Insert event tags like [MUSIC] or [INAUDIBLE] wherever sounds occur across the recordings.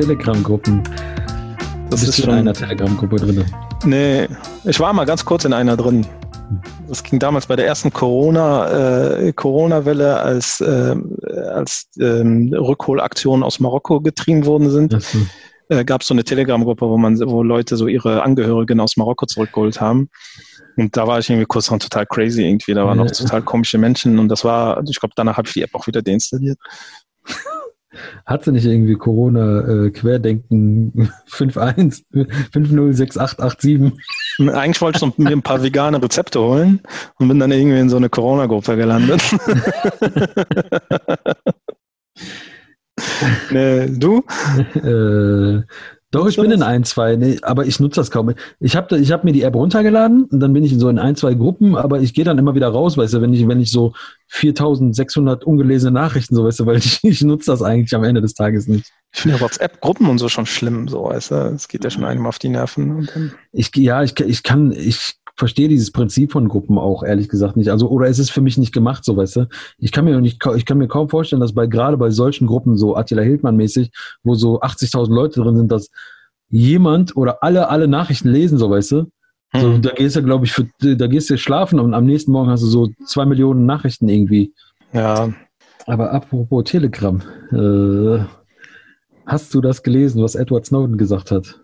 Telegram-Gruppen. Das Bist ist du in schon einer Telegram-Gruppe drin? Nee, ich war mal ganz kurz in einer drin. Das ging damals bei der ersten Corona, äh, Corona-Welle, als, äh, als ähm, Rückholaktionen aus Marokko getrieben worden sind. Achso. Äh, Gab es so eine Telegram-Gruppe, wo man, wo Leute so ihre Angehörigen aus Marokko zurückgeholt haben. Und da war ich irgendwie kurz dran total crazy irgendwie. Da waren Ja. noch total komische Menschen und das war, ich glaube, danach habe ich die App auch wieder deinstalliert. [LAUGHS] Hatte nicht irgendwie Corona äh, Querdenken [LAUGHS] 5.1, 506887? Eigentlich wollte ich mir ein paar vegane Rezepte holen und bin dann irgendwie in so eine Corona-Gruppe gelandet. [LAUGHS] [LAUGHS] nee, du? Äh, doch, ich bin in ein, zwei, nee, aber ich nutze das kaum. Ich habe ich hab mir die App runtergeladen und dann bin ich in so in ein, zwei Gruppen, aber ich gehe dann immer wieder raus, weißt du, wenn ich, wenn ich so 4600 ungelesene Nachrichten, so weißt du, weil [LAUGHS] ich, ich nutze das eigentlich am Ende des Tages nicht. Ich finde ja WhatsApp-Gruppen und so schon schlimm, so, weißt du? Es geht ja schon einem auf die Nerven. Ich, ja, ich, ich kann, ich verstehe dieses Prinzip von Gruppen auch ehrlich gesagt nicht. Also, oder es ist für mich nicht gemacht, so weißt du. Ich kann mir nicht, ich kann mir kaum vorstellen, dass bei, gerade bei solchen Gruppen, so Attila Hildmann mäßig, wo so 80.000 Leute drin sind, dass jemand oder alle, alle Nachrichten lesen, so weißt du. So, Hm. da gehst du, glaube ich, für, da gehst du schlafen und am nächsten Morgen hast du so zwei Millionen Nachrichten irgendwie. ja, Aber apropos Telegram, äh, hast du das gelesen, was Edward Snowden gesagt hat?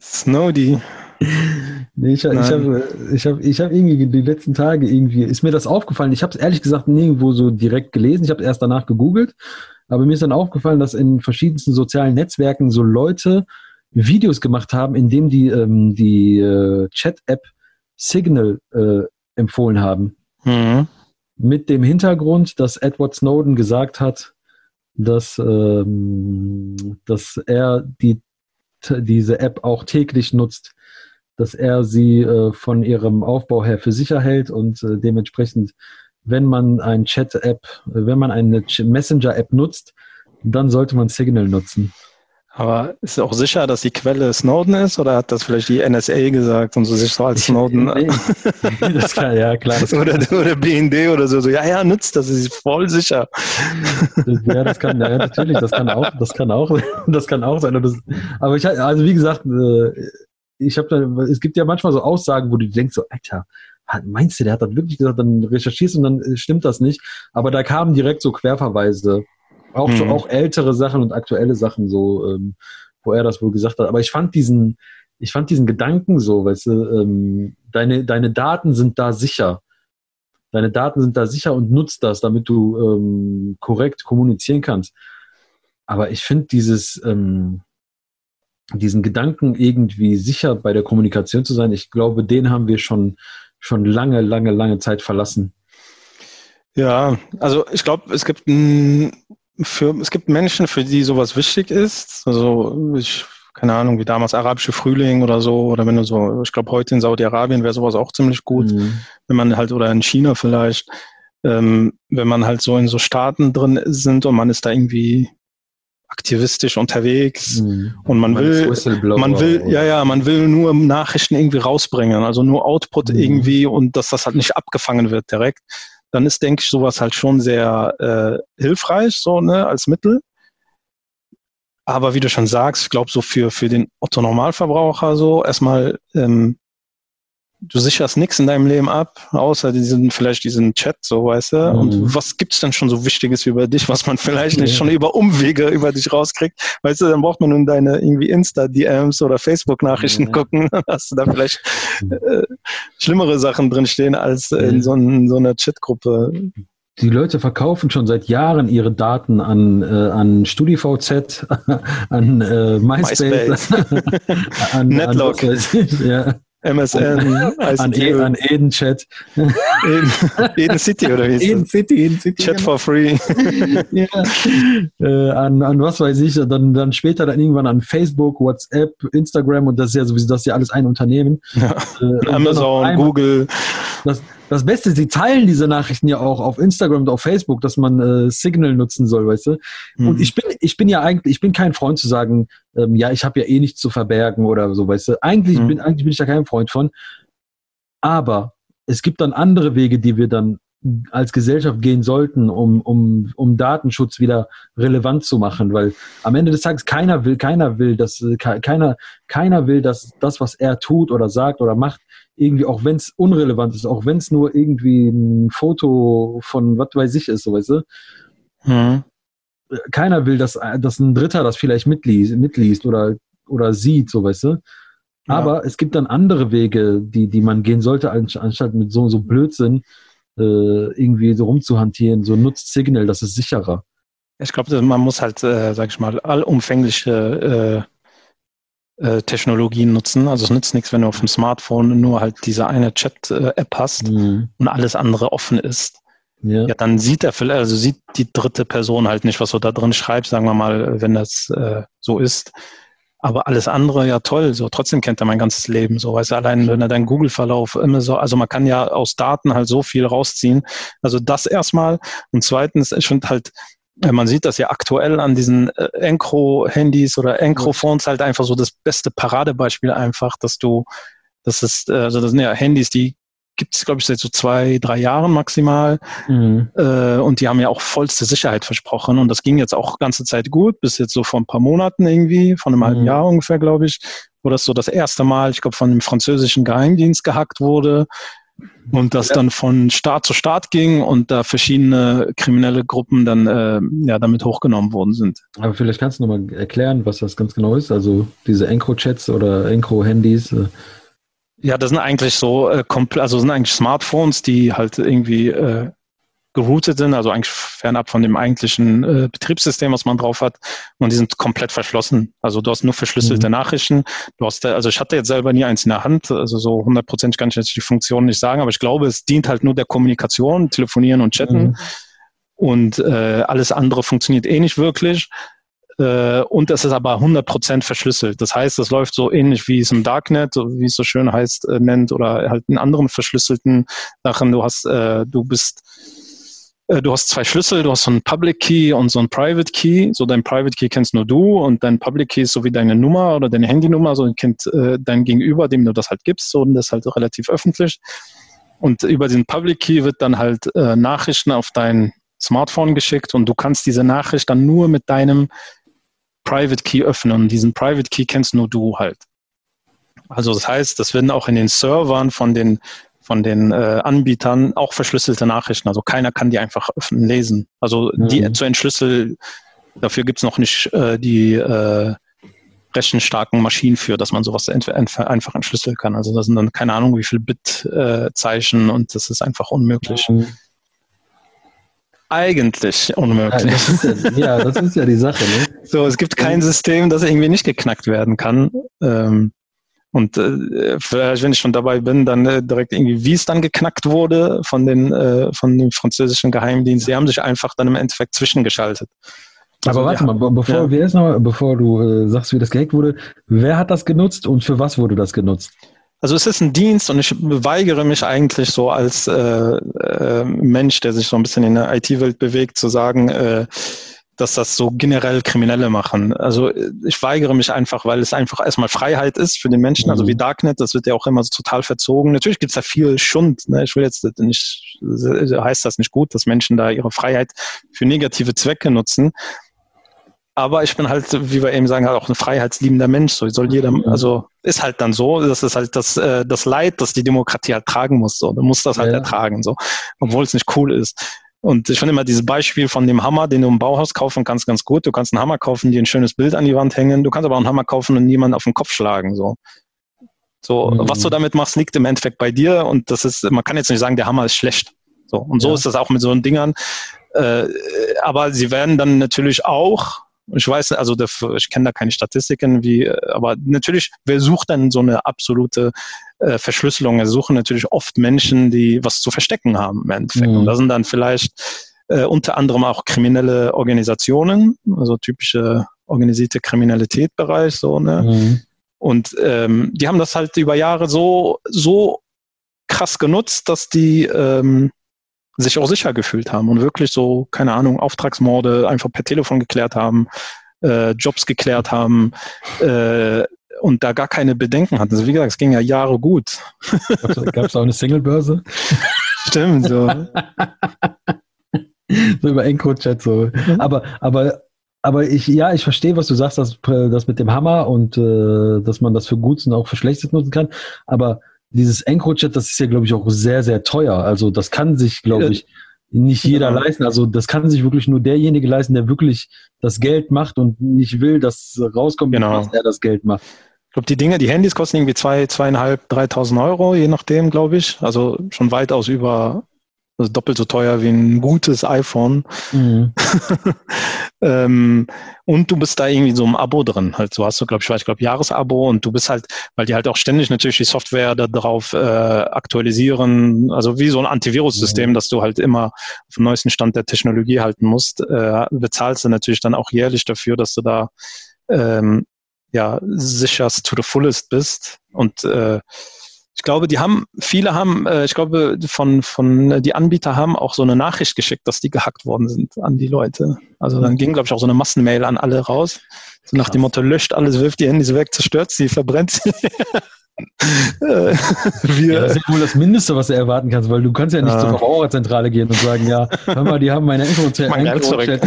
Snowdy. Nee, ich, ich habe ich hab, ich hab irgendwie die letzten Tage irgendwie, ist mir das aufgefallen. Ich habe es ehrlich gesagt nirgendwo so direkt gelesen. Ich habe erst danach gegoogelt. Aber mir ist dann aufgefallen, dass in verschiedensten sozialen Netzwerken so Leute Videos gemacht haben, in dem die ähm, die äh, Chat-App Signal äh, empfohlen haben. Mhm. Mit dem Hintergrund, dass Edward Snowden gesagt hat, dass, ähm, dass er die, diese App auch täglich nutzt, dass er sie äh, von ihrem Aufbau her für sicher hält und äh, dementsprechend, wenn man ein Chat-App, wenn man eine Messenger-App nutzt, dann sollte man Signal nutzen. Aber ist auch sicher, dass die Quelle Snowden ist oder hat das vielleicht die NSA gesagt und so sich so als Snowden Nee, [LAUGHS] das kann, ja, klar. Das, [LAUGHS] oder, oder BND oder so, so, ja, ja, nützt das, ist voll sicher. ja, das kann, ja, natürlich, das kann auch, das kann auch, [LAUGHS] das kann auch sein. Das, aber ich, also wie gesagt, äh, ich habe da, es gibt ja manchmal so Aussagen, wo du denkst so, Alter, meinst du, der hat das wirklich gesagt, dann recherchierst und dann äh, stimmt das nicht. Aber da kamen direkt so Querverweise, auch so, Mhm. auch ältere Sachen und aktuelle Sachen so, ähm, wo er das wohl gesagt hat. Aber ich fand diesen, ich fand diesen Gedanken so, weißt du, ähm, deine, deine Daten sind da sicher. Deine Daten sind da sicher und nutzt das, damit du ähm, korrekt kommunizieren kannst. Aber ich finde dieses, ähm, diesen Gedanken irgendwie sicher bei der Kommunikation zu sein, ich glaube, den haben wir schon, schon lange, lange, lange Zeit verlassen. Ja, also ich glaube, es gibt für, es gibt Menschen, für die sowas wichtig ist. Also ich, keine Ahnung, wie damals arabische Frühling oder so, oder wenn du so, ich glaube heute in Saudi-Arabien wäre sowas auch ziemlich gut, Mhm. wenn man halt, oder in China vielleicht, ähm, wenn man halt so in so Staaten drin sind und man ist da irgendwie aktivistisch unterwegs Mhm. und man will, man will, ja, ja, man will nur Nachrichten irgendwie rausbringen, also nur Output Mhm. irgendwie und dass das halt nicht abgefangen wird direkt. Dann ist, denke ich, sowas halt schon sehr äh, hilfreich, so, ne, als Mittel. Aber wie du schon sagst, ich glaube, so für, für den Otto-Normalverbraucher so, erstmal, ähm, du sicherst nichts in deinem Leben ab, außer diesen, vielleicht diesen Chat, so, weißt du. Mhm. Und was gibt's denn schon so Wichtiges über dich, was man vielleicht nicht Ja. schon über Umwege über dich rauskriegt? Weißt du, dann braucht man nun deine irgendwie Insta-DMs oder Facebook-Nachrichten Ja. gucken, du da vielleicht Mhm. äh, schlimmere Sachen drinstehen als Ja. in so, ein, so einer Chatgruppe. Die Leute verkaufen schon seit Jahren ihre Daten an, äh, an StudiVZ, [LAUGHS] an äh, MySpace, [LAUGHS] an, Netlog. an, ja, MSN, [LAUGHS] an, ICQ, e, an EdenChat. Eden, Eden City oder wie ist Eden das? City, Eden City. Chat for free. [LAUGHS] ja. äh, an, an was weiß ich, dann, dann später dann irgendwann an Facebook, WhatsApp, Instagram und das ist ja sowieso, das ist ja alles ein Unternehmen. Ja. Äh, Amazon, einmal- Google. Das, das Beste, sie teilen diese Nachrichten ja auch auf Instagram und auf Facebook, dass man äh, Signal nutzen soll, weißt du? Und ich bin, ich bin ja eigentlich, ich bin kein Freund zu sagen, ähm, ja, ich habe ja eh nichts zu verbergen oder so, weißt du? Eigentlich Mhm. bin, eigentlich bin ich da kein Freund von. Aber es gibt dann andere Wege, die wir dann als Gesellschaft gehen sollten, um, um, um Datenschutz wieder relevant zu machen, weil am Ende des Tages keiner will, keiner will, dass keiner, keiner will, dass das, was er tut oder sagt oder macht, irgendwie, auch wenn es unrelevant ist, auch wenn es nur irgendwie ein Foto von was weiß ich ist, so weißt du. Mhm. Keiner will, dass, dass ein Dritter das vielleicht mitliest, mitliest oder, oder sieht, so weißt du. Ja. Aber es gibt dann andere Wege, die, die man gehen sollte, anstatt mit so, so Blödsinn äh, irgendwie so rumzuhantieren. So nutzt Signal, das ist sicherer. Ich glaube, man muss halt, äh, sag ich mal, allumfängliche äh, äh, Technologien nutzen. Also es nützt nichts, wenn du auf dem Smartphone nur halt diese eine Chat-App hast mhm. und alles andere offen ist. Ja. ja. dann sieht er vielleicht, also sieht die dritte Person halt nicht, was du da drin schreibst, sagen wir mal, wenn das äh, so ist. Aber alles andere, ja toll, so trotzdem kennt er mein ganzes Leben. So, weißt du, allein wenn er deinen Google-Verlauf immer so, also man kann ja aus Daten halt so viel rausziehen. Also das erstmal. Und zweitens, ich finde halt, man sieht das ja aktuell an diesen äh, Encro-Handys oder Encro-Phones halt einfach so das beste Paradebeispiel einfach, dass du, das ist, äh, also das sind ja Handys, die gibt es, glaube ich, seit so zwei, drei Jahren maximal. Mhm. Äh, und die haben ja auch vollste Sicherheit versprochen. Und das ging jetzt auch ganze Zeit gut, bis jetzt so vor ein paar Monaten irgendwie, von einem mhm. halben Jahr ungefähr, glaube ich, wo das so das erste Mal, ich glaube, von dem französischen Geheimdienst gehackt wurde. Und das ja. dann von Staat zu Staat ging und da verschiedene kriminelle Gruppen dann äh, ja damit hochgenommen worden sind. Aber vielleicht kannst du nochmal erklären, was das ganz genau ist. Also diese Encro-Chats oder Encro-Handys. Äh ja, das sind eigentlich so, äh, also sind eigentlich Smartphones, die halt irgendwie äh, geroutet sind, also eigentlich fernab von dem eigentlichen äh, Betriebssystem, was man drauf hat. Und die sind komplett verschlossen. Also du hast nur verschlüsselte mhm. Nachrichten. Du hast, also ich hatte jetzt selber nie eins in der Hand, also so hundertprozentig kann ich jetzt die Funktion nicht sagen, aber ich glaube, es dient halt nur der Kommunikation, Telefonieren und Chatten. Mhm. Und äh, alles andere funktioniert eh nicht wirklich. Äh, und es ist aber 100% verschlüsselt. Das heißt, es läuft so ähnlich wie es im Darknet, wie es so schön heißt, äh, nennt, oder halt in anderen verschlüsselten Sachen. Du hast, äh, du bist, du hast zwei Schlüssel, du hast so einen Public Key und so einen Private Key. So dein Private Key kennst nur du und dein Public Key ist so wie deine Nummer oder deine Handynummer, so kennt dein Gegenüber, dem du das halt gibst, so, und das ist halt relativ öffentlich. Und über den Public Key wird dann halt Nachrichten auf dein Smartphone geschickt und du kannst diese Nachricht dann nur mit deinem Private Key öffnen und diesen Private Key kennst nur du halt. Also das heißt, das werden auch in den Servern von den von den äh, Anbietern auch verschlüsselte Nachrichten. Also keiner kann die einfach öffnen lesen. Also mhm. die zu entschlüsseln, dafür gibt es noch nicht äh, die äh, rechenstarken Maschinen für, dass man sowas einfach entschlüsseln kann. Also das sind dann keine Ahnung, wie viel Bit-Zeichen äh, und das ist einfach unmöglich. Mhm eigentlich unmöglich. Ja das, ist ja, ja, das ist ja die Sache. Ne? [LAUGHS] So, es gibt kein System, das irgendwie nicht geknackt werden kann. Ähm, und äh, vielleicht, wenn ich schon dabei bin, dann äh, direkt irgendwie, wie es dann geknackt wurde von den äh, von dem französischen Geheimdienst. Die haben sich einfach dann im Endeffekt zwischengeschaltet. Also, Aber warte ja, mal, bevor ja. wir jetzt noch, bevor du äh, sagst, wie das gehackt wurde, wer hat das genutzt und für was wurde das genutzt? Also es ist ein Dienst und ich weigere mich eigentlich so als äh, äh, Mensch, der sich so ein bisschen in der IT-Welt bewegt, zu sagen, äh, dass das so generell Kriminelle machen. Also ich weigere mich einfach, weil es einfach erstmal Freiheit ist für den Menschen, also wie mhm. Darknet, das wird ja auch immer so total verzogen. Natürlich gibt es da viel Schund. Ne? Ich will jetzt nicht, heißt das nicht gut, dass Menschen da ihre Freiheit für negative Zwecke nutzen. Aber ich bin halt, wie wir eben sagen, halt auch ein freiheitsliebender Mensch. So soll jeder, also ist halt dann so, das ist halt das, äh, das Leid, das die Demokratie halt tragen muss. So, du musst das halt ja. ertragen, so, obwohl es nicht cool ist. Und ich finde immer dieses Beispiel von dem Hammer, den du im Bauhaus kaufen kannst, ganz gut. Du kannst einen Hammer kaufen, dir ein schönes Bild an die Wand hängen. Du kannst aber auch einen Hammer kaufen und niemanden auf den Kopf schlagen. So, so mhm. was du damit machst, liegt im Endeffekt bei dir. Und das ist, man kann jetzt nicht sagen, der Hammer ist schlecht. So und so ja. ist das auch mit so Dingern. Äh, aber sie werden dann natürlich auch ich weiß, also ich kenne da keine Statistiken, wie, aber natürlich, wer sucht denn so eine absolute äh, Verschlüsselung? Wir suchen natürlich oft Menschen, die was zu verstecken haben im Endeffekt. Mhm. Und da sind dann vielleicht äh, unter anderem auch kriminelle Organisationen, also typische organisierte Kriminalität-Bereich, so, ne? Mhm. Und ähm, die haben das halt über Jahre so, so krass genutzt, dass die ähm, sich auch sicher gefühlt haben und wirklich so, keine Ahnung, Auftragsmorde einfach per Telefon geklärt haben, äh, Jobs geklärt haben äh, und da gar keine Bedenken hatten. Also wie gesagt, es ging ja Jahre gut. Gab es auch eine Singlebörse? [LAUGHS] Stimmt, so. so über EncroChat so. Mhm. Aber, aber, aber ich, ja, ich verstehe, was du sagst, dass, das mit dem Hammer und äh, dass man das für Gutes und auch für Schlechtes nutzen kann. Aber dieses EncroChat, das ist ja, glaube ich, auch sehr, sehr teuer. Also das kann sich, glaube ich, nicht jeder genau. leisten. Also das kann sich wirklich nur derjenige leisten, der wirklich das Geld macht und nicht will, dass rauskommt, genau. dass er das Geld macht. Ich glaube, die Dinge, die Handys kosten irgendwie zwei, zweieinhalb, dreitausend Euro, je nachdem, glaube ich. Also schon weitaus über also doppelt so teuer wie ein gutes iPhone. Mhm. [LAUGHS] ähm, und du bist da irgendwie so im Abo drin. Halt, so hast du, glaube ich, ich glaube, Jahresabo und du bist halt, weil die halt auch ständig natürlich die Software darauf äh, aktualisieren, also wie so ein Antivirus-System, mhm. dass du halt immer auf dem neuesten Stand der Technologie halten musst, äh, bezahlst du natürlich dann auch jährlich dafür, dass du da ähm, ja sicherst to the fullest bist. Und äh, ich glaube, die haben, viele haben, äh, ich glaube, von, von, äh, die Anbieter haben auch so eine Nachricht geschickt, dass die gehackt worden sind an die Leute. Also dann ging, glaube ich, auch so eine Massenmail an alle raus. So nach dem Motto, löscht alles, wirft die Handys weg, zerstört sie, verbrennt sie. [LAUGHS] Äh, [LAUGHS] wir, ja, das ist ja wohl das Mindeste, was du erwarten kannst, weil du kannst ja nicht ah. zur Verbraucherzentrale gehen und sagen, ja, hör mal, die haben meine EncroChat,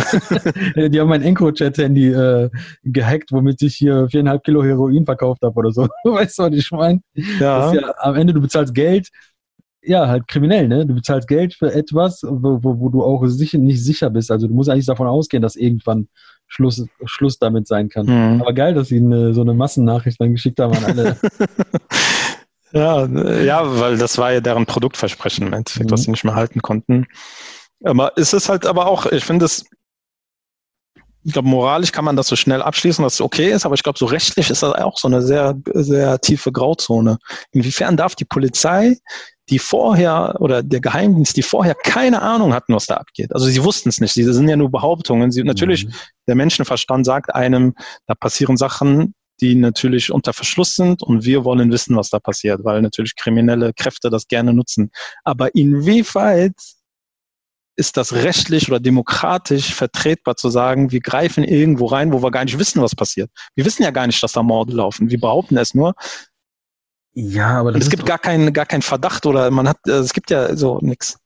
[LAUGHS] die haben mein EncroChat-Handy äh, gehackt, womit ich hier viereinhalb Kilo Heroin verkauft habe oder so. [LAUGHS] weißt du, was ich meine? Ja. ja. Am Ende, du bezahlst Geld, ja, halt kriminell, ne? Du bezahlst Geld für etwas, wo, wo, wo du auch sicher, nicht sicher bist. Also du musst eigentlich davon ausgehen, dass irgendwann Schluss, Schluss damit sein kann. Mhm. Aber geil, dass sie eine, so eine Massennachricht dann geschickt haben an alle. [LAUGHS] ja, ja, weil das war ja deren Produktversprechen im Endeffekt, mhm. was sie nicht mehr halten konnten. Aber ist es halt aber auch, ich finde es, ich glaube, moralisch kann man das so schnell abschließen, dass es okay ist, aber ich glaube, so rechtlich ist das auch so eine sehr, sehr tiefe Grauzone. Inwiefern darf die Polizei die vorher oder der Geheimdienst, die vorher keine Ahnung hatten, was da abgeht. Also sie wussten es nicht. Sie sind ja nur Behauptungen. Sie, natürlich, mhm. der Menschenverstand sagt einem, da passieren Sachen, die natürlich unter Verschluss sind und wir wollen wissen, was da passiert, weil natürlich kriminelle Kräfte das gerne nutzen. Aber inwieweit ist das rechtlich oder demokratisch vertretbar zu sagen, wir greifen irgendwo rein, wo wir gar nicht wissen, was passiert. Wir wissen ja gar nicht, dass da Morde laufen. Wir behaupten es nur. Ja, aber es gibt gar keinen gar keinen Verdacht oder man hat, also es gibt ja so nichts.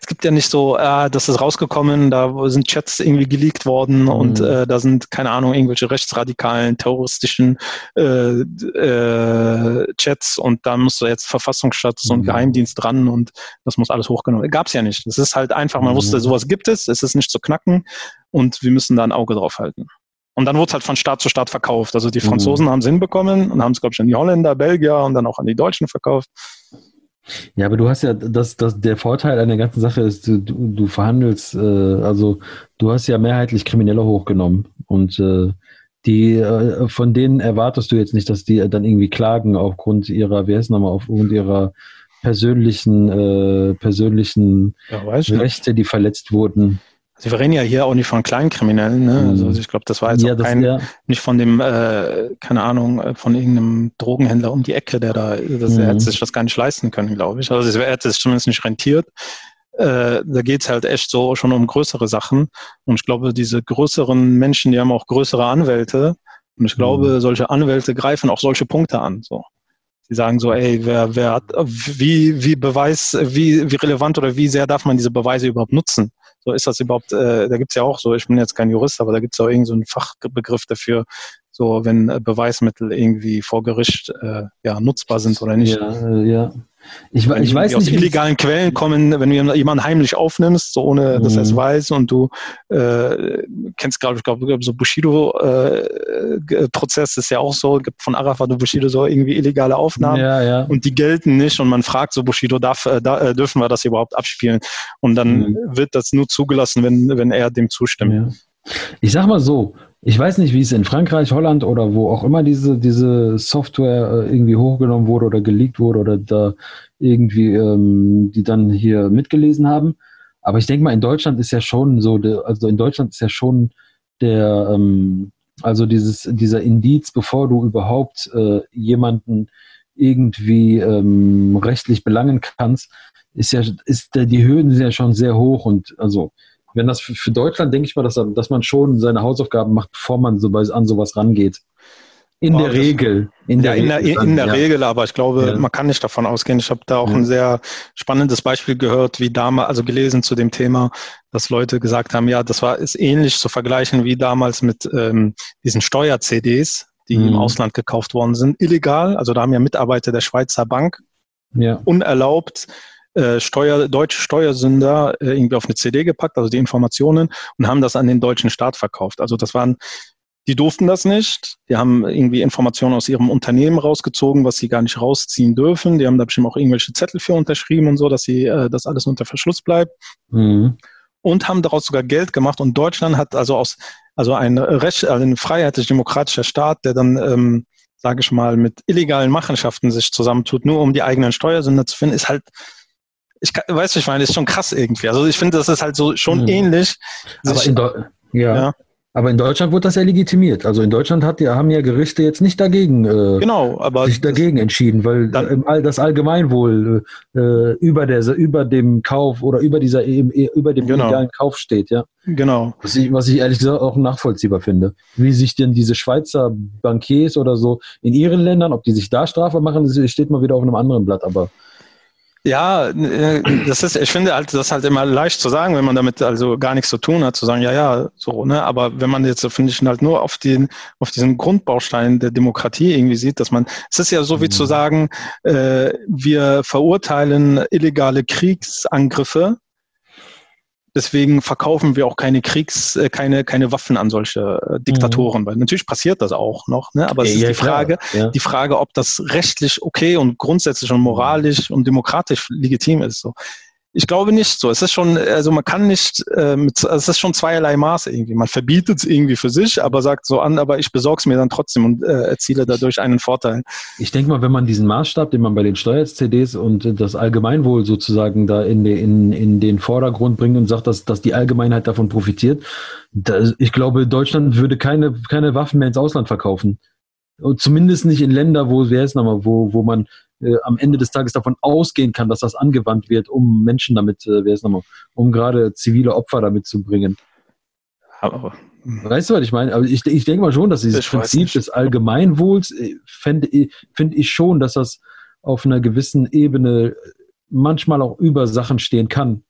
Es gibt ja nicht so, äh, das ist rausgekommen, da sind Chats irgendwie geleakt worden mhm. und äh, da sind, keine Ahnung, irgendwelche rechtsradikalen, terroristischen äh, äh, Chats und da muss jetzt Verfassungsschutz mhm. und Geheimdienst dran und das muss alles hochgenommen. Gab es ja nicht. Es ist halt einfach, man mhm. wusste, sowas gibt es, es ist nicht zu knacken und wir müssen da ein Auge drauf halten. Und dann wurde es halt von Staat zu Staat verkauft. Also die Franzosen mhm. haben es hinbekommen und haben es, glaube ich, an die Holländer, Belgier und dann auch an die Deutschen verkauft. Ja, aber du hast ja, das, das, der Vorteil an der ganzen Sache ist, du, du verhandelst, äh, also du hast ja mehrheitlich Kriminelle hochgenommen und äh, die, äh, von denen erwartest du jetzt nicht, dass die dann irgendwie klagen aufgrund ihrer, wie heißt nochmal, aufgrund ihrer persönlichen, äh, persönlichen ja, Rechte, die verletzt wurden. Sie reden ja hier auch nicht von Kleinkriminellen, ne? Also mhm. ich glaube, das war jetzt ja, auch kein, ja. nicht von dem, äh, keine Ahnung, äh, von irgendeinem Drogenhändler um die Ecke, der da, das, mhm. er hätte sich das gar nicht leisten können, glaube ich. Also er hätte es zumindest nicht rentiert. Äh, da geht's halt echt so schon um größere Sachen. Und ich glaube, diese größeren Menschen, die haben auch größere Anwälte. Und ich glaube, mhm. solche Anwälte greifen auch solche Punkte an. So. Sie sagen so, ey, wer, wer hat, wie, wie Beweis, wie, wie relevant oder wie sehr darf man diese Beweise überhaupt nutzen? So ist das überhaupt, äh, da gibt's ja auch so, ich bin jetzt kein Jurist, aber da gibt's auch irgendeinen so Fachbegriff dafür, so wenn äh, Beweismittel irgendwie vor Gericht äh, ja, nutzbar sind oder nicht. Ja, äh, ja. Ich, wenn ich weiß aus nicht, illegalen Quellen kommen, wenn du jemanden heimlich aufnimmst, so ohne dass er es mhm. weiß und du äh, kennst gerade, ich glaube, so Bushido-Prozess äh, ist ja auch so, gibt von Arafat und Bushido so irgendwie illegale Aufnahmen ja, ja. und die gelten nicht und man fragt so Bushido, darf, äh, da, äh, dürfen wir das überhaupt abspielen? Und dann mhm. wird das nur zugelassen, wenn, wenn er dem zustimmt. Ja. Ich sag mal so, ich weiß nicht, wie es in Frankreich, Holland oder wo auch immer diese, diese Software äh, irgendwie hochgenommen wurde oder geleakt wurde oder da irgendwie ähm, die dann hier mitgelesen haben. Aber ich denke mal, in Deutschland ist ja schon so, also in Deutschland ist ja schon der, ähm, also dieses, dieser Indiz, bevor du überhaupt äh, jemanden irgendwie ähm, rechtlich belangen kannst, ist ja, ist die Hürden sind ja schon sehr hoch und also wenn das für, Deutschland, denke ich mal, dass, dass man schon seine Hausaufgaben macht, bevor man so an sowas rangeht. In der Regel. In der, ja, in der, Regel, in der ja. Regel, aber ich glaube, ja. man kann nicht davon ausgehen. Ich habe da auch ein sehr spannendes Beispiel gehört, wie damals, also gelesen zu dem Thema, dass Leute gesagt haben, ja, das war ist ähnlich zu vergleichen wie damals mit ähm, diesen Steuer-CDs, die mhm. im Ausland gekauft worden sind, illegal. Also da haben ja Mitarbeiter der Schweizer Bank unerlaubt äh, Steuer, deutsche Steuersünder äh, irgendwie auf eine CD gepackt, also die Informationen, und haben das an den deutschen Staat verkauft. Also das waren die durften das nicht. Die haben irgendwie Informationen aus ihrem Unternehmen rausgezogen, was sie gar nicht rausziehen dürfen. Die haben da bestimmt auch irgendwelche Zettel für unterschrieben und so, dass sie, äh, das alles unter Verschluss bleibt. Mhm. Und haben daraus sogar Geld gemacht. Und Deutschland hat also aus, also ein Recht, also ein freiheitlich-demokratischer Staat, der dann, ähm, sage ich mal, mit illegalen Machenschaften sich zusammentut, nur um die eigenen Steuersünder zu finden, ist halt, ich weiß, ich meine, ist schon krass irgendwie. Also ich finde, das ist halt so schon mhm. ähnlich. Aber in ja. ja. Aber in Deutschland wurde das ja legitimiert. Also in Deutschland hat, ja, haben ja Gerichte jetzt nicht dagegen, äh, genau, aber sich dagegen entschieden, weil dann, das Allgemeinwohl äh, über, der, über dem Kauf oder über dieser über dem genau. illegalen Kauf steht, ja. Genau. Was ich, was ich ehrlich gesagt auch nachvollziehbar finde. Wie sich denn diese Schweizer Bankiers oder so in ihren Ländern, ob die sich da strafbar machen, steht mal wieder auf einem anderen Blatt, aber ja, äh, das ist, ich finde halt, das ist halt immer leicht zu sagen, wenn man damit also gar nichts zu tun hat, zu sagen, ja, ja, so, ne, aber wenn man jetzt, finde ich, halt nur auf den, auf diesen Grundbaustein der Demokratie irgendwie sieht, dass man, es ist ja so wie zu mhm. sagen, äh, wir verurteilen illegale Kriegsangriffe, Deswegen verkaufen wir auch keine Kriegs, äh, keine, keine Waffen an solche äh, Diktatoren, mhm. weil natürlich passiert das auch noch, ne? Aber es ja, ist die Frage, ja. die Frage, ob das rechtlich okay und grundsätzlich und moralisch und demokratisch legitim ist. So ich glaube nicht so. Es ist schon, also man kann nicht, äh, mit, es ist schon zweierlei Maße irgendwie. Man verbietet es irgendwie für sich, aber sagt so an, aber ich besorge es mir dann trotzdem und äh, erziele dadurch einen Vorteil. Ich denke mal, wenn man diesen Maßstab, den man bei den Steuer-CDs und das Allgemeinwohl sozusagen da in, de, in, in den Vordergrund bringt und sagt, dass, dass die Allgemeinheit davon profitiert, da, ich glaube, Deutschland würde keine, keine Waffen mehr ins Ausland verkaufen. Und zumindest nicht in Länder, wo, wer ist nochmal, wo, wo man äh, am Ende des Tages davon ausgehen kann, dass das angewandt wird, um Menschen damit, äh, wer ist nochmal, um gerade zivile Opfer damit zu bringen. Aber, weißt du, was ich meine? Aber ich, ich denke mal schon, dass dieses Prinzip des Allgemeinwohls, äh, finde find ich schon, dass das auf einer gewissen Ebene manchmal auch über Sachen stehen kann.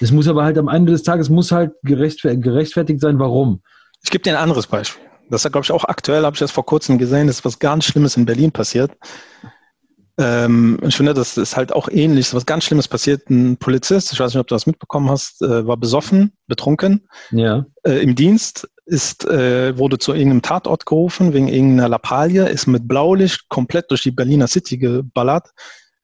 Es muss aber halt am Ende des Tages muss halt gerechtfertigt sein, warum. Ich gebe dir ein anderes Beispiel. Das ist, glaube ich, auch aktuell, habe ich das vor kurzem gesehen, das ist was ganz Schlimmes in Berlin passiert. Ähm, ich finde, das ist halt auch ähnlich. Was ganz Schlimmes passiert. Ein Polizist, ich weiß nicht, ob du das mitbekommen hast, äh, war besoffen, betrunken. Ja. Äh, Im Dienst ist, äh, wurde zu irgendeinem Tatort gerufen, wegen irgendeiner Lappalie, ist mit Blaulicht komplett durch die Berliner City geballert.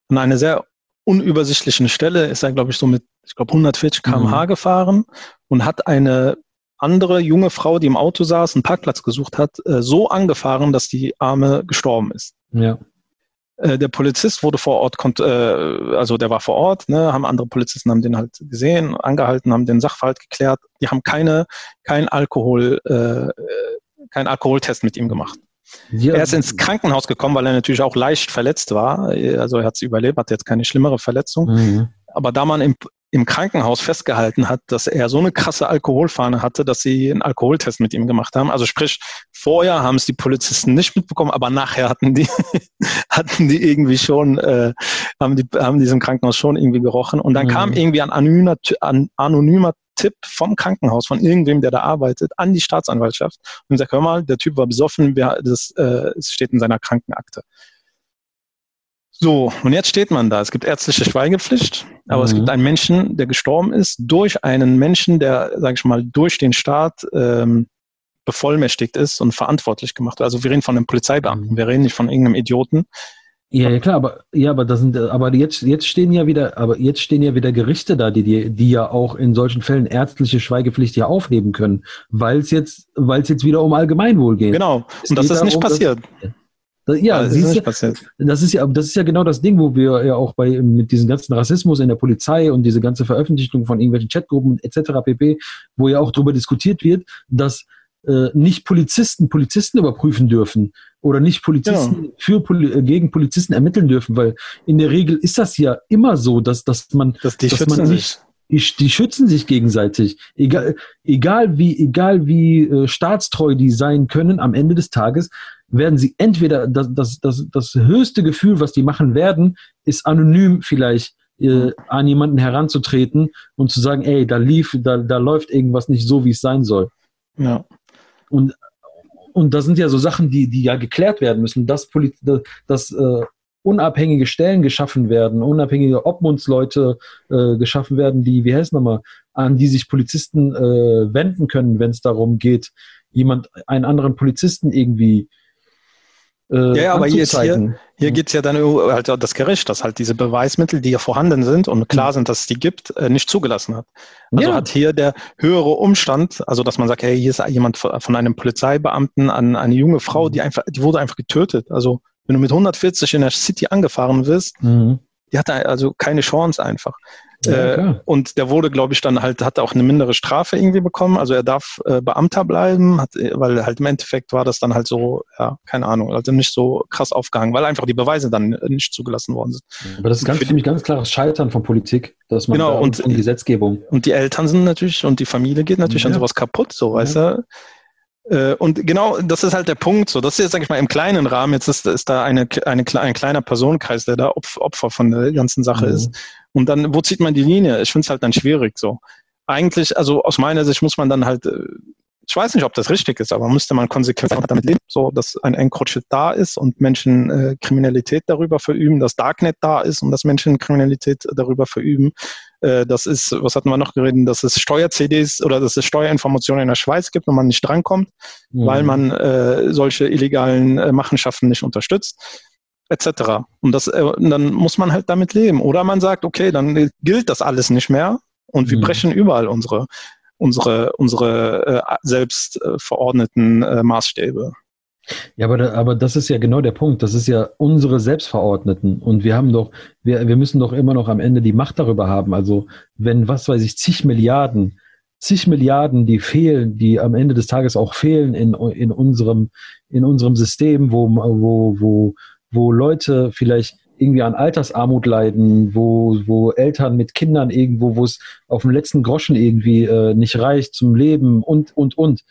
An einer sehr unübersichtlichen Stelle ist er, glaube ich, so mit, ich glaube, 140 km/h mhm. gefahren und hat eine andere junge Frau, die im Auto saß, einen Parkplatz gesucht hat, äh, so angefahren, dass die Arme gestorben ist. Ja. Äh, der Polizist wurde vor Ort, äh, also der war vor Ort, ne, haben andere Polizisten haben den halt gesehen, angehalten, haben den Sachverhalt geklärt. Die haben keine, kein Alkohol, äh, kein Alkoholtest mit ihm gemacht. Ja. Er ist ins Krankenhaus gekommen, weil er natürlich auch leicht verletzt war. Also er hat es überlebt, hat jetzt keine schlimmere Verletzung. Mhm. Aber da man im, im Krankenhaus festgehalten hat, dass er so eine krasse Alkoholfahne hatte, dass sie einen Alkoholtest mit ihm gemacht haben. Also sprich, vorher haben es die Polizisten nicht mitbekommen, aber nachher hatten die, [LAUGHS] hatten die irgendwie schon, äh, haben die, haben diesem Krankenhaus schon irgendwie gerochen. Und dann mhm. kam irgendwie ein anonymer, ein anonymer Tipp vom Krankenhaus, von irgendwem, der da arbeitet, an die Staatsanwaltschaft und sagt, hör mal, der Typ war besoffen, das, äh, es steht in seiner Krankenakte. So, und jetzt steht man da. Es gibt ärztliche Schweigepflicht, aber mhm. es gibt einen Menschen, der gestorben ist durch einen Menschen, der, sage ich mal, durch den Staat ähm, bevollmächtigt ist und verantwortlich gemacht wird. Also wir reden von einem Polizeibeamten, wir reden nicht von irgendeinem Idioten. Ja, ja klar, aber ja, aber das sind, aber jetzt jetzt stehen ja wieder, aber jetzt stehen ja wieder Gerichte da, die die, die ja auch in solchen Fällen ärztliche Schweigepflicht ja aufheben können, weil es jetzt, weil es jetzt wieder um Allgemeinwohl geht. Genau. Es und das ist nicht passiert. Dass, ja, das ist, das ist ja, das ist ja genau das Ding, wo wir ja auch bei mit diesem ganzen Rassismus in der Polizei und diese ganze Veröffentlichung von irgendwelchen Chatgruppen etc. pp, wo ja auch darüber diskutiert wird, dass äh, nicht Polizisten Polizisten überprüfen dürfen oder nicht Polizisten genau. für äh, gegen Polizisten ermitteln dürfen, weil in der Regel ist das ja immer so, dass dass man dass, die dass man nicht die, die schützen sich gegenseitig. Egal, egal wie, egal wie äh, staatstreu die sein können, am Ende des Tages werden sie entweder das, das, das, das höchste Gefühl, was die machen werden, ist anonym vielleicht äh, an jemanden heranzutreten und zu sagen, ey, da lief, da, da läuft irgendwas nicht so, wie es sein soll. Ja. Und, und das sind ja so Sachen, die, die ja geklärt werden müssen, dass, Polit dass, dass äh, unabhängige Stellen geschaffen werden, unabhängige Obmundsleute äh, geschaffen werden, die, wie heißt nochmal, an die sich Polizisten äh, wenden können, wenn es darum geht, jemand, einen anderen Polizisten irgendwie äh, ja, aber jetzt hier, hier geht es ja dann halt das Gericht, das halt diese Beweismittel, die ja vorhanden sind und klar mhm. sind, dass es die gibt, äh, nicht zugelassen hat. Also ja. hat hier der höhere Umstand, also dass man sagt, hey, hier ist jemand von einem Polizeibeamten an eine junge Frau, die einfach, die wurde einfach getötet. Also wenn du mit 140 in der City angefahren wirst, mhm. die hatte also keine Chance einfach. Ja, äh, und der wurde, glaube ich, dann halt, hat auch eine mindere Strafe irgendwie bekommen. Also er darf äh, Beamter bleiben, hat, weil halt im Endeffekt war das dann halt so, ja, keine Ahnung, also nicht so krass aufgehangen, weil einfach die Beweise dann nicht zugelassen worden sind. Aber das ist ganz, für mich ganz klares Scheitern von Politik, dass man genau, und, und Gesetzgebung. Und die Eltern sind natürlich und die Familie geht natürlich ja. an sowas kaputt, so, weißt du. Äh, und genau, das ist halt der Punkt. So, das ist jetzt, sag ich mal, im kleinen Rahmen. Jetzt ist, ist da eine, eine, ein kleiner Personenkreis, der da Opfer von der ganzen Sache mhm. ist. Und dann, wo zieht man die Linie? Ich finde es halt dann schwierig so. Eigentlich, also aus meiner Sicht muss man dann halt, äh, ich weiß nicht, ob das richtig ist, aber müsste man konsequent damit leben, so dass ein Encroachment da ist und Menschen äh, Kriminalität darüber verüben, dass Darknet da ist und dass Menschen Kriminalität darüber verüben. Äh, das ist, was hatten wir noch geredet, dass es Steuer-CDs oder dass es Steuerinformationen in der Schweiz gibt und man nicht drankommt, mhm. weil man äh, solche illegalen äh, Machenschaften nicht unterstützt etc. Und das, äh, dann muss man halt damit leben. Oder man sagt, okay, dann gilt das alles nicht mehr und wir mhm. brechen überall unsere, unsere, unsere äh, selbst äh, verordneten äh, Maßstäbe. Ja, aber, da, aber das ist ja genau der Punkt. Das ist ja unsere Selbstverordneten. Und wir haben doch, wir, wir müssen doch immer noch am Ende die Macht darüber haben. Also, wenn, was weiß ich, zig Milliarden, zig Milliarden, die fehlen, die am Ende des Tages auch fehlen in, in unserem, in unserem System, wo, wo, wo, wo Leute vielleicht irgendwie an Altersarmut leiden, wo, wo Eltern mit Kindern irgendwo, wo es auf dem letzten Groschen irgendwie äh, nicht reicht zum Leben und, und, und.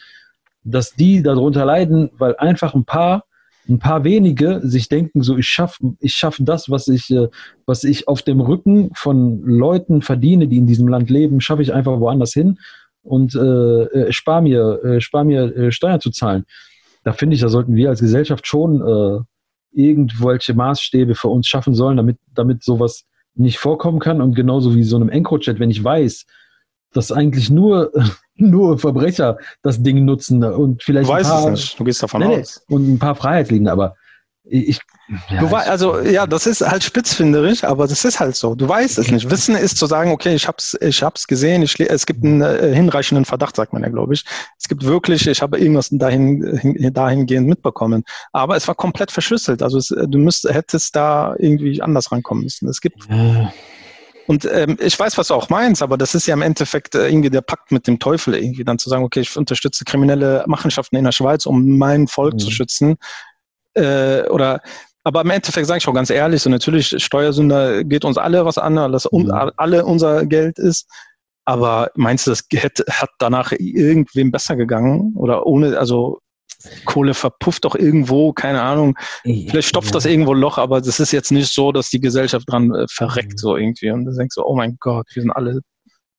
Dass die darunter leiden, weil einfach ein paar, ein paar wenige sich denken, so ich schaffe ich schaff das, was ich, äh, was ich auf dem Rücken von Leuten verdiene, die in diesem Land leben, schaffe ich einfach woanders hin und äh, äh, spar mir, äh, spar mir äh, Steuern zu zahlen. Da finde ich, da sollten wir als Gesellschaft schon äh, irgendwelche Maßstäbe für uns schaffen sollen, damit, damit sowas nicht vorkommen kann. Und genauso wie so einem EncroChat, wenn ich weiß, dass eigentlich nur, [LAUGHS] [LAUGHS] nur Verbrecher das Ding nutzen und vielleicht. Du weißt paar, es nicht, du gehst davon nee, aus. Und ein paar Freiheitsliegende, aber ich, ja, du weißt, also ja, das ist halt spitzfinderisch, aber das ist halt so. Du weißt es nicht. Wissen ist zu sagen, okay, ich hab's, ich hab's gesehen, ich, es gibt einen äh, hinreichenden Verdacht, sagt man ja, glaube ich. Es gibt wirklich, ich habe irgendwas dahin, hin, dahingehend mitbekommen. Aber es war komplett verschlüsselt. Also es, du müsst, hättest da irgendwie anders rankommen müssen. Es gibt. Ja. Und ähm, ich weiß, was du auch meinst, aber das ist ja im Endeffekt äh, irgendwie der Pakt mit dem Teufel, irgendwie dann zu sagen, okay, ich unterstütze kriminelle Machenschaften in der Schweiz, um mein Volk mhm. zu schützen äh, oder aber im Endeffekt sage ich auch ganz ehrlich, so natürlich, Steuersünder geht uns alle was an, dass mhm. alle unser Geld ist. Aber meinst du, das hat danach irgendwem besser gegangen? Oder ohne, also Kohle verpufft doch irgendwo, keine Ahnung. Vielleicht stopft das irgendwo ein Loch, aber das ist jetzt nicht so, dass die Gesellschaft dran äh, verreckt, mhm. so irgendwie. Und du denkst so, oh mein Gott, wir sind alle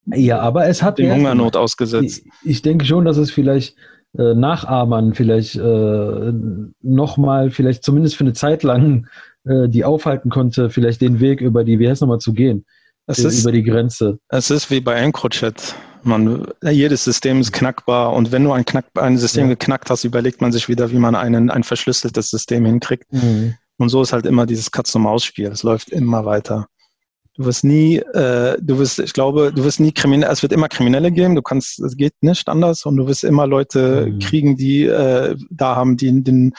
ja, aber es hat dem Hungernot ausgesetzt. Ich, ich denke schon, dass es vielleicht äh, Nachahmern vielleicht äh, nochmal, vielleicht zumindest für eine Zeit lang, äh, die aufhalten konnte, vielleicht den Weg über die, wie heißt nochmal, zu gehen. Es ist, über die Grenze. Es ist wie bei EncroChat. Man, jedes System ist knackbar und wenn du ein, Knack, ein System ja. geknackt hast, überlegt man sich wieder, wie man einen, ein verschlüsseltes System hinkriegt. Mhm. Und so ist halt immer dieses Katz-und-Maus-Spiel. Es läuft immer weiter. Du wirst nie, äh, du wirst, ich glaube, du wirst nie kriminell, es wird immer Kriminelle geben, du kannst, es geht nicht anders und du wirst immer Leute mhm. kriegen, die äh, da haben, die den,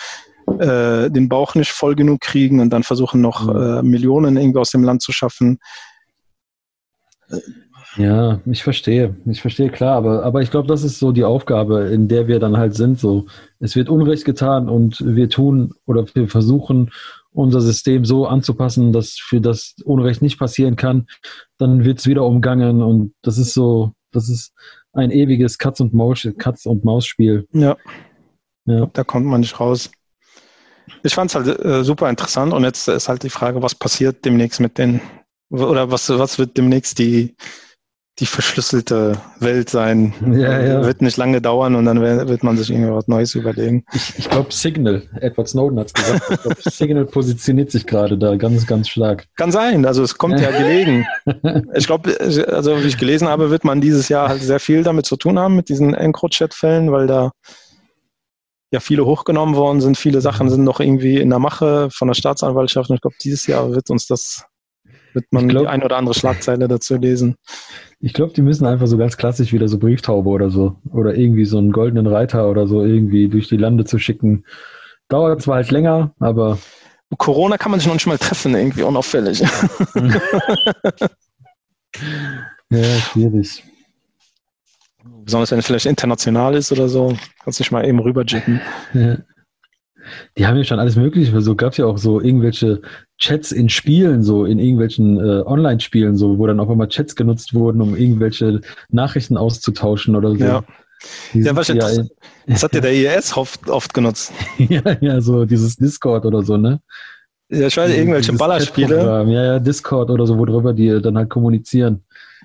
äh, den Bauch nicht voll genug kriegen und dann versuchen noch mhm. äh, Millionen irgendwie aus dem Land zu schaffen. Ja, ich verstehe. Ich verstehe, klar, aber, aber ich glaube, das ist so die Aufgabe, in der wir dann halt sind. So, es wird Unrecht getan und wir tun oder wir versuchen unser System so anzupassen, dass für das Unrecht nicht passieren kann, dann wird es wieder umgangen und das ist so, das ist ein ewiges Katz und Maus, Katz und Maus Spiel. Ja. ja. Da kommt man nicht raus. Ich fand es halt äh, super interessant und jetzt ist halt die Frage, was passiert demnächst mit den, oder was, was wird demnächst die, die verschlüsselte Welt sein. Ja, ja. Wird nicht lange dauern und dann wird man sich irgendwas Neues überlegen. Ich, ich glaube Signal, Edward Snowden hat es gesagt, ich glaub, [LAUGHS] Signal positioniert sich gerade da ganz, ganz stark. Kann sein, also es kommt ja [LAUGHS] gelegen. Ich glaube, also wie ich gelesen habe, wird man dieses Jahr halt sehr viel damit zu tun haben, mit diesen EncroChat-Fällen, weil da ja viele hochgenommen worden sind, viele Sachen sind noch irgendwie in der Mache von der Staatsanwaltschaft und ich glaube, dieses Jahr wird uns das wird man glaub, die ein oder andere Schlagzeile dazu lesen. Ich glaube, die müssen einfach so ganz klassisch wieder so Brieftaube oder so. Oder irgendwie so einen goldenen Reiter oder so irgendwie durch die Lande zu schicken. Dauert zwar halt länger, aber. Corona kann man sich noch nicht mal treffen, irgendwie unauffällig. ja, [LAUGHS] schwierig. Besonders wenn es vielleicht international ist oder so, kannst du dich mal eben rüberjippen. Ja. Die haben ja schon alles Mögliche. So gab es ja auch so irgendwelche Chats in Spielen, so in irgendwelchen äh, Online-Spielen, so wo dann auch immer Chats genutzt wurden, um irgendwelche Nachrichten auszutauschen oder so. Ja. ja, was, ja, das, das hat ja der IS oft, oft genutzt. [LAUGHS] ja, ja, so dieses Discord oder so, ne? Ja, ich weiß, irgendwelche Ballerspiele. Ja, ja, Discord oder so, worüber die dann halt kommunizieren.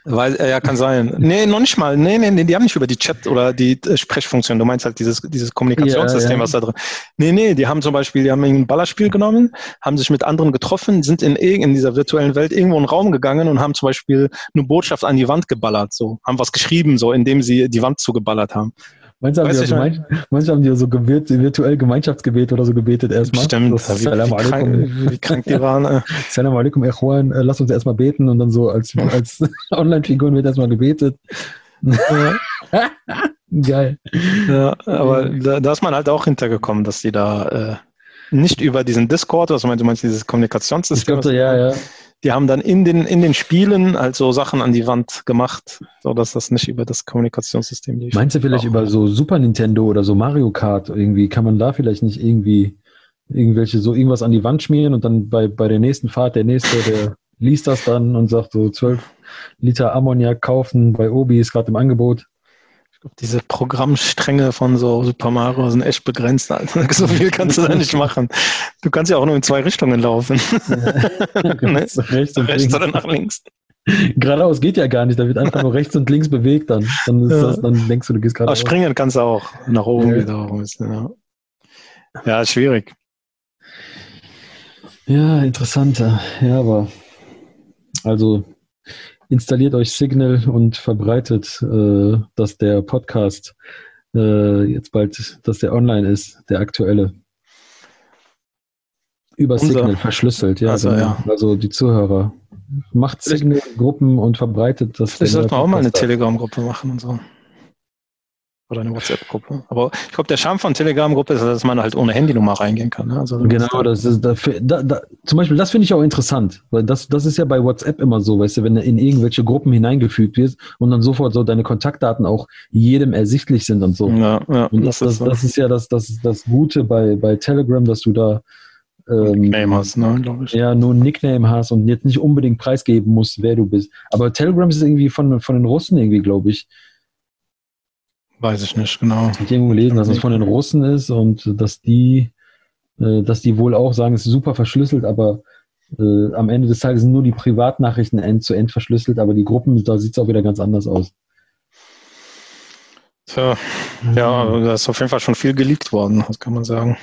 Weil, äh, ja, kann sein. Nee, noch nicht mal. Nee, nee, nee, die haben nicht über die Chat oder die äh, Sprechfunktion. Du meinst halt dieses, dieses Kommunikationssystem, ja, ja. was da drin. Nee, nee, die haben zum Beispiel, die haben ein Ballerspiel genommen, haben sich mit anderen getroffen, sind in, in dieser virtuellen Welt irgendwo in einen Raum gegangen und haben zum Beispiel eine Botschaft an die Wand geballert, so. Haben was geschrieben, so, indem sie die Wand zugeballert haben. Manche haben, die gemein, manche haben die so gewirrt, virtuell Gemeinschaftsgebet oder so gebetet erstmal. Stimmt, das, wie, Salam wie, krank, wie krank die waren. Äh. [LAUGHS] Salam alaikum, Ikhwan, äh, lass uns erstmal beten und dann so als, als [LAUGHS] Online-Figuren wird erstmal gebetet. [LAUGHS] Geil. Ja, aber da, da, ist man halt auch hintergekommen, dass die da äh, nicht über diesen Discord, was meinst du, meinst dieses Kommunikationssystem? Ich glaube, ja, ja die haben dann in den, in den Spielen halt so Sachen an die Wand gemacht, so dass das nicht über das Kommunikationssystem lief. Meinst du vielleicht Auch. über so Super Nintendo oder so Mario Kart irgendwie? Kann man da vielleicht nicht irgendwie irgendwelche so irgendwas an die Wand schmieren und dann bei, bei der nächsten Fahrt der nächste, der liest das dann und sagt so 12 Liter Ammoniak kaufen bei Obi ist gerade im Angebot diese Programmstränge von so Super Mario sind echt begrenzt. Also, [LAUGHS] so viel kannst du da nicht machen. Du kannst ja auch nur in zwei Richtungen laufen. Ja. [LAUGHS] ne? rechts, rechts, rechts oder nach links. Geradeaus geht ja gar nicht, da wird einfach nur rechts und links bewegt dann. Dann, ja. das, dann denkst du, du gehst geradeaus. Aber springen kannst du auch. Nach oben ja. wieder auch. Ja. ja, schwierig. Ja, interessanter. Ja, aber also installiert euch Signal und verbreitet, äh, dass der Podcast äh, jetzt bald, dass der online ist, der aktuelle. Über Unser, Signal verschlüsselt, ja. Also, ja. also die Zuhörer. Macht Signal-Gruppen und verbreitet das. Ich sollte auch mal eine Telegram-Gruppe machen und so. Oder eine WhatsApp-Gruppe. Aber ich glaube, der Charme von Telegram-Gruppe ist, dass man halt ohne Handynummer reingehen kann. Ne? Also, genau, das ist dafür, da, da, zum Beispiel, das finde ich auch interessant, weil das, das ist ja bei WhatsApp immer so, weißt du, wenn du in irgendwelche Gruppen hineingefügt wirst und dann sofort so deine Kontaktdaten auch jedem ersichtlich sind und so. Ja, ja, und das, das, ist, so. das ist ja das, das, das Gute bei, bei Telegram, dass du da ähm, Nickname hast, ne, glaube ich. Ja, nur ein Nickname hast und jetzt nicht unbedingt preisgeben musst, wer du bist. Aber Telegram ist irgendwie von, von den Russen irgendwie, glaube ich, Weiß ich nicht, genau. Ich habe irgendwo gelesen, dass es von den Russen ist und dass die, äh, dass die wohl auch sagen, es ist super verschlüsselt, aber äh, am Ende des Tages sind nur die Privatnachrichten end-zu-end -end verschlüsselt, aber die Gruppen, da sieht es auch wieder ganz anders aus. Tja, ja, da ist auf jeden Fall schon viel geleakt worden, das kann man sagen.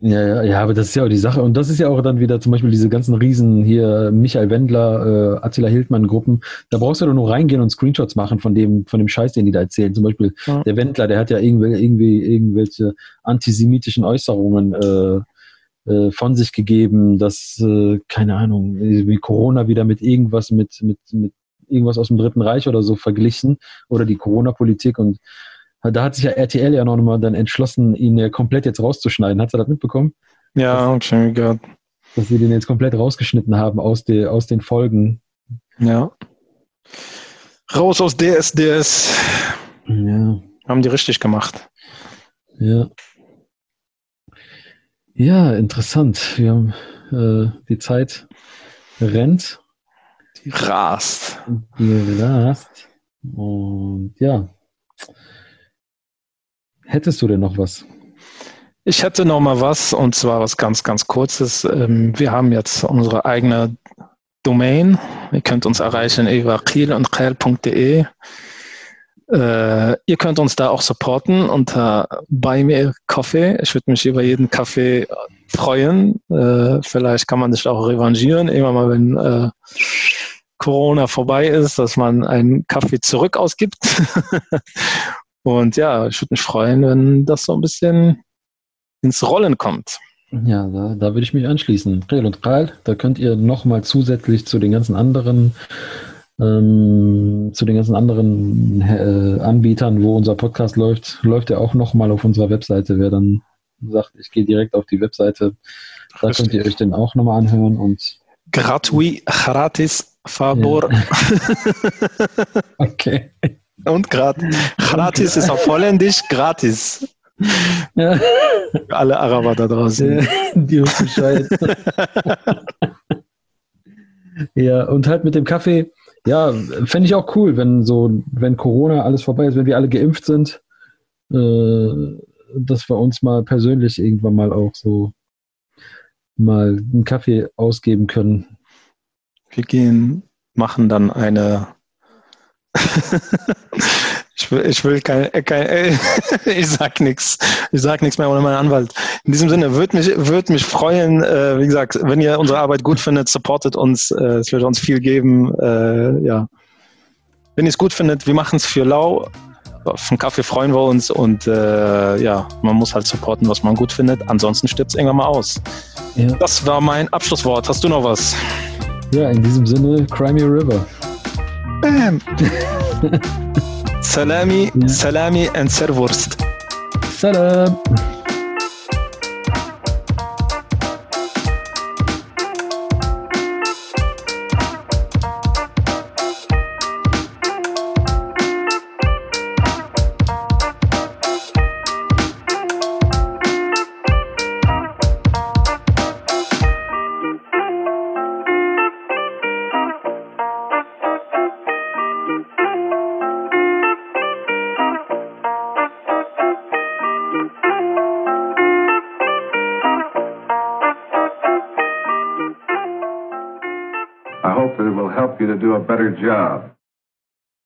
Ja, ja, ja, aber das ist ja auch die Sache. Und das ist ja auch dann wieder zum Beispiel diese ganzen Riesen hier, Michael Wendler, äh, Attila Hildmann Gruppen. Da brauchst du doch nur reingehen und Screenshots machen von dem, von dem Scheiß, den die da erzählen. Zum Beispiel ja. der Wendler, der hat ja irgendwie, irgendwie irgendwelche antisemitischen Äußerungen äh, äh, von sich gegeben, dass, äh, keine Ahnung, wie Corona wieder mit irgendwas, mit, mit, mit irgendwas aus dem Dritten Reich oder so verglichen oder die Corona-Politik und da hat sich ja RTL ja noch mal dann entschlossen, ihn komplett jetzt rauszuschneiden. Hat er das mitbekommen? Ja, und schon gehört. Dass sie den jetzt komplett rausgeschnitten haben aus, de, aus den Folgen. Ja. Raus aus DSDS. Ja. Haben die richtig gemacht. Ja. Ja, interessant. Wir haben äh, die Zeit rennt. Die rast. Die rast. Und ja, Hättest du denn noch was? Ich hätte noch mal was und zwar was ganz, ganz kurzes. Ähm, wir haben jetzt unsere eigene Domain. Ihr könnt uns erreichen über kiel und kiel.de. Äh, ihr könnt uns da auch supporten unter Buy Me Coffee. Ich würde mich über jeden Kaffee freuen. Äh, vielleicht kann man sich auch revanchieren, immer mal, wenn äh, Corona vorbei ist, dass man einen Kaffee zurück ausgibt. [LAUGHS] Und ja, ich würde mich freuen, wenn das so ein bisschen ins Rollen kommt. Ja, da, da würde ich mich anschließen. Real und Kral, da könnt ihr nochmal zusätzlich zu den ganzen anderen ähm, zu den ganzen anderen äh, Anbietern, wo unser Podcast läuft, läuft er auch nochmal auf unserer Webseite. Wer dann sagt, ich gehe direkt auf die Webseite, da könnt ihr euch den auch nochmal anhören und Gratuit, gratis, favor. Ja. [LAUGHS] okay. Und gratis. Gratis ist auf Holländisch gratis. Ja. Alle Araber da draußen. Die Bescheid. ja, und halt mit dem Kaffee, ja, fände ich auch cool, wenn so, wenn Corona alles vorbei ist, wenn wir alle geimpft sind, äh, dass wir uns mal persönlich irgendwann mal auch so mal einen Kaffee ausgeben können. Wir gehen, machen dann eine Ich will, ich will kein, kein [LAUGHS] ich sag nichts. Ich sag nichts mehr ohne meinen Anwalt. In diesem Sinne, würde mich, würde mich freuen, äh, wie gesagt, wenn ihr unsere Arbeit gut findet, supportet uns. Äh, es wird uns viel geben. Äh, ja. Wenn ihr es gut findet, wir machen es für lau. Vom Kaffee freuen wir uns und äh, ja, man muss halt supporten, was man gut findet. Ansonsten stirbt es irgendwann mal aus. Ja. Das war mein Abschlusswort. Hast du noch was? Ja, in diesem Sinne, Crimey River. بام [LAUGHS] سلامي سلامي اند سيرفورست سلام. Better job.